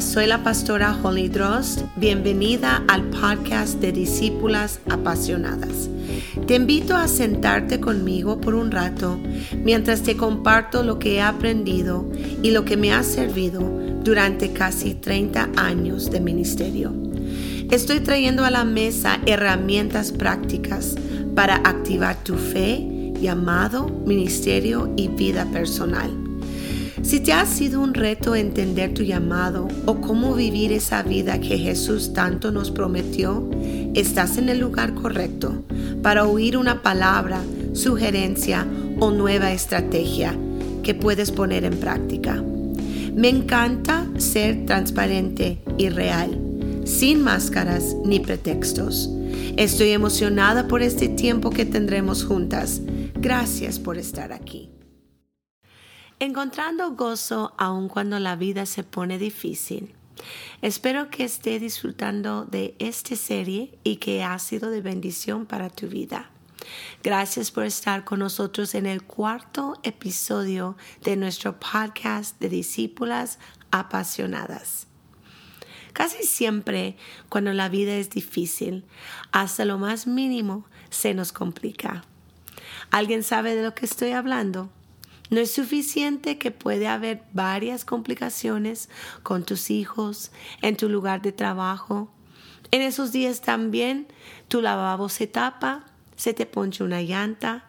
Soy la pastora Holly Drost. Bienvenida al podcast de Discípulas Apasionadas. Te invito a sentarte conmigo por un rato mientras te comparto lo que he aprendido y lo que me ha servido durante casi 30 años de ministerio. Estoy trayendo a la mesa herramientas prácticas para activar tu fe, llamado, ministerio y vida personal. Si te ha sido un reto entender tu llamado o cómo vivir esa vida que Jesús tanto nos prometió, estás en el lugar correcto para oír una palabra, sugerencia o nueva estrategia que puedes poner en práctica. Me encanta ser transparente y real, sin máscaras ni pretextos. Estoy emocionada por este tiempo que tendremos juntas. Gracias por estar aquí. Encontrando gozo aun cuando la vida se pone difícil. Espero que esté disfrutando de esta serie y que ha sido de bendición para tu vida. Gracias por estar con nosotros en el cuarto episodio de nuestro podcast de discípulas apasionadas. Casi siempre cuando la vida es difícil, hasta lo más mínimo se nos complica. ¿Alguien sabe de lo que estoy hablando? No es suficiente que puede haber varias complicaciones con tus hijos, en tu lugar de trabajo. En esos días también tu lavabo se tapa, se te ponche una llanta,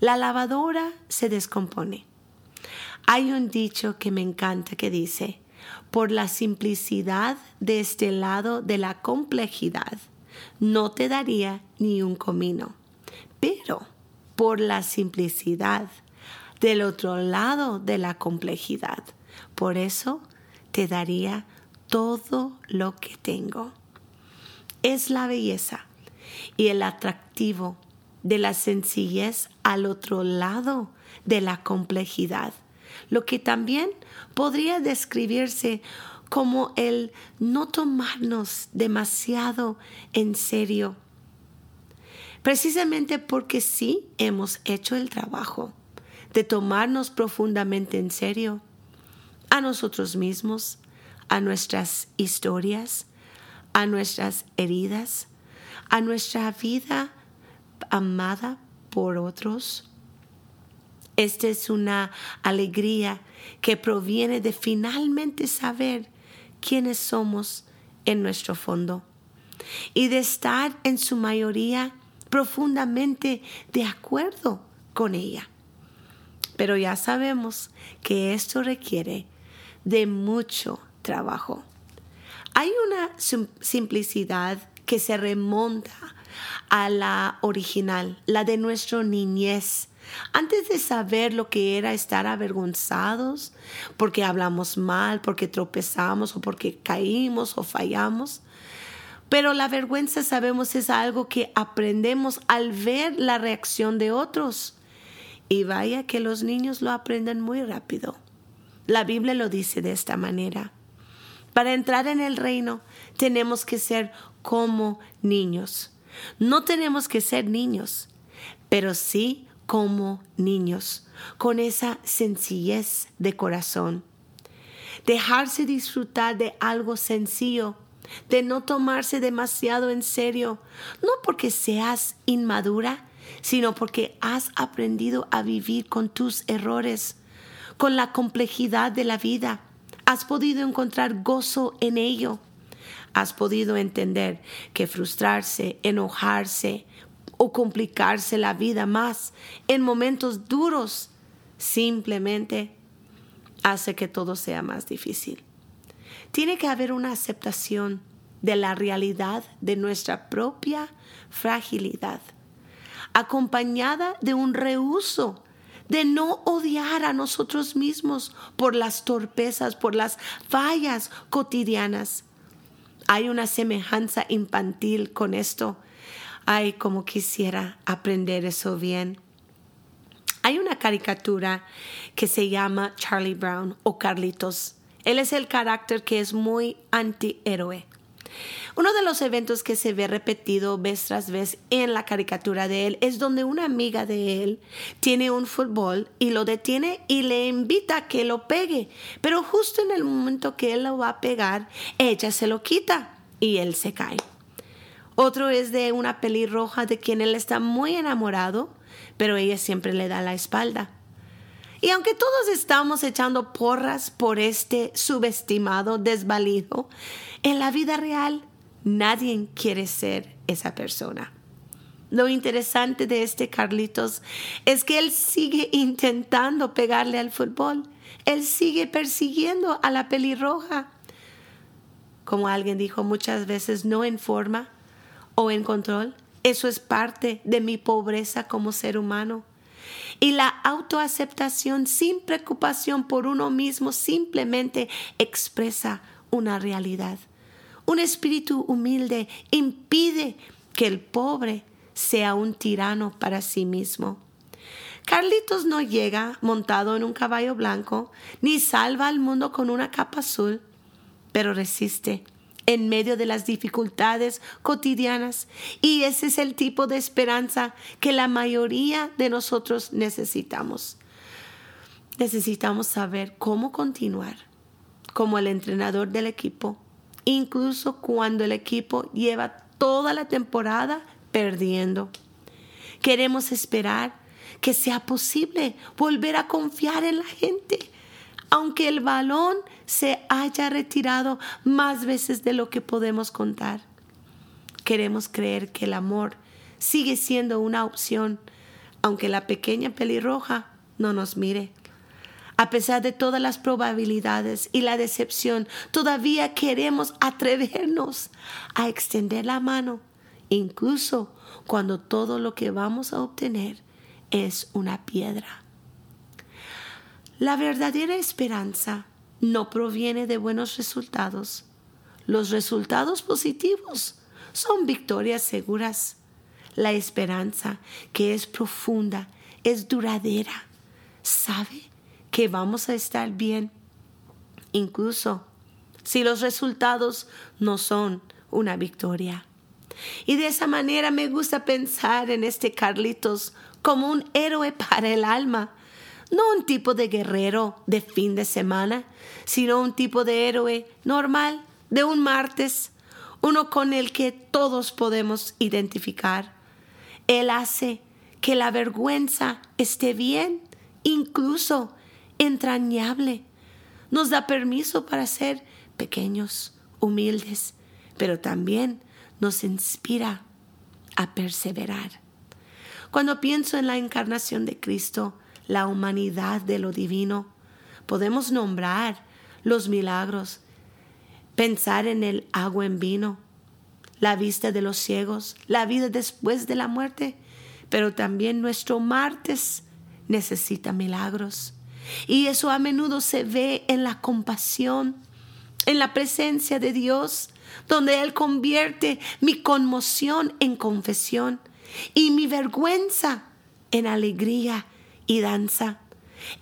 la lavadora se descompone. Hay un dicho que me encanta que dice, por la simplicidad de este lado de la complejidad, no te daría ni un comino. Pero por la simplicidad del otro lado de la complejidad. Por eso te daría todo lo que tengo. Es la belleza y el atractivo de la sencillez al otro lado de la complejidad, lo que también podría describirse como el no tomarnos demasiado en serio, precisamente porque sí hemos hecho el trabajo de tomarnos profundamente en serio a nosotros mismos, a nuestras historias, a nuestras heridas, a nuestra vida amada por otros. Esta es una alegría que proviene de finalmente saber quiénes somos en nuestro fondo y de estar en su mayoría profundamente de acuerdo con ella. Pero ya sabemos que esto requiere de mucho trabajo. Hay una simplicidad que se remonta a la original, la de nuestra niñez. Antes de saber lo que era estar avergonzados porque hablamos mal, porque tropezamos o porque caímos o fallamos. Pero la vergüenza sabemos es algo que aprendemos al ver la reacción de otros. Y vaya que los niños lo aprenden muy rápido. La Biblia lo dice de esta manera. Para entrar en el reino tenemos que ser como niños. No tenemos que ser niños, pero sí como niños, con esa sencillez de corazón. Dejarse disfrutar de algo sencillo, de no tomarse demasiado en serio, no porque seas inmadura, sino porque has aprendido a vivir con tus errores, con la complejidad de la vida. Has podido encontrar gozo en ello. Has podido entender que frustrarse, enojarse o complicarse la vida más en momentos duros simplemente hace que todo sea más difícil. Tiene que haber una aceptación de la realidad de nuestra propia fragilidad acompañada de un rehuso de no odiar a nosotros mismos por las torpezas, por las fallas cotidianas. Hay una semejanza infantil con esto. Ay, como quisiera aprender eso bien. Hay una caricatura que se llama Charlie Brown o Carlitos. Él es el carácter que es muy antihéroe. Uno de los eventos que se ve repetido vez tras vez en la caricatura de él es donde una amiga de él tiene un fútbol y lo detiene y le invita a que lo pegue, pero justo en el momento que él lo va a pegar, ella se lo quita y él se cae. Otro es de una pelirroja de quien él está muy enamorado, pero ella siempre le da la espalda. Y aunque todos estamos echando porras por este subestimado desvalido, en la vida real nadie quiere ser esa persona. Lo interesante de este Carlitos es que él sigue intentando pegarle al fútbol. Él sigue persiguiendo a la pelirroja. Como alguien dijo muchas veces, no en forma o en control. Eso es parte de mi pobreza como ser humano. Y la autoaceptación sin preocupación por uno mismo simplemente expresa una realidad. Un espíritu humilde impide que el pobre sea un tirano para sí mismo. Carlitos no llega montado en un caballo blanco, ni salva al mundo con una capa azul, pero resiste en medio de las dificultades cotidianas y ese es el tipo de esperanza que la mayoría de nosotros necesitamos. Necesitamos saber cómo continuar como el entrenador del equipo incluso cuando el equipo lleva toda la temporada perdiendo. Queremos esperar que sea posible volver a confiar en la gente, aunque el balón se haya retirado más veces de lo que podemos contar. Queremos creer que el amor sigue siendo una opción, aunque la pequeña pelirroja no nos mire. A pesar de todas las probabilidades y la decepción, todavía queremos atrevernos a extender la mano, incluso cuando todo lo que vamos a obtener es una piedra. La verdadera esperanza no proviene de buenos resultados. Los resultados positivos son victorias seguras. La esperanza, que es profunda, es duradera. ¿Sabe? que vamos a estar bien, incluso si los resultados no son una victoria. Y de esa manera me gusta pensar en este Carlitos como un héroe para el alma, no un tipo de guerrero de fin de semana, sino un tipo de héroe normal de un martes, uno con el que todos podemos identificar. Él hace que la vergüenza esté bien, incluso entrañable. Nos da permiso para ser pequeños, humildes, pero también nos inspira a perseverar. Cuando pienso en la encarnación de Cristo, la humanidad de lo divino, podemos nombrar los milagros, pensar en el agua en vino, la vista de los ciegos, la vida después de la muerte, pero también nuestro martes necesita milagros. Y eso a menudo se ve en la compasión, en la presencia de Dios, donde Él convierte mi conmoción en confesión y mi vergüenza en alegría y danza.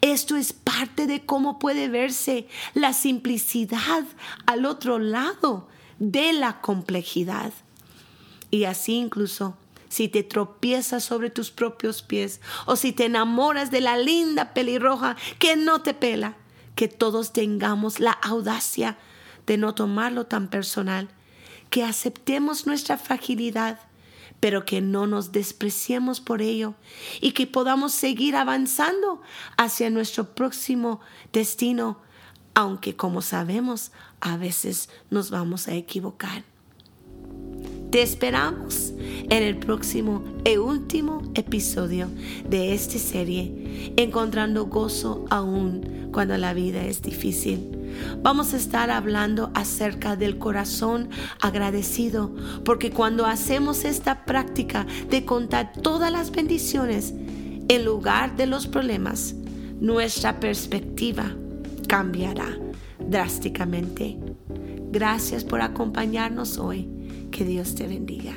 Esto es parte de cómo puede verse la simplicidad al otro lado de la complejidad. Y así incluso si te tropiezas sobre tus propios pies o si te enamoras de la linda pelirroja que no te pela, que todos tengamos la audacia de no tomarlo tan personal, que aceptemos nuestra fragilidad, pero que no nos despreciemos por ello y que podamos seguir avanzando hacia nuestro próximo destino, aunque como sabemos, a veces nos vamos a equivocar. Te esperamos en el próximo y último episodio de esta serie, Encontrando gozo aún cuando la vida es difícil. Vamos a estar hablando acerca del corazón agradecido, porque cuando hacemos esta práctica de contar todas las bendiciones en lugar de los problemas, nuestra perspectiva cambiará drásticamente. Gracias por acompañarnos hoy. Que Dios te bendiga.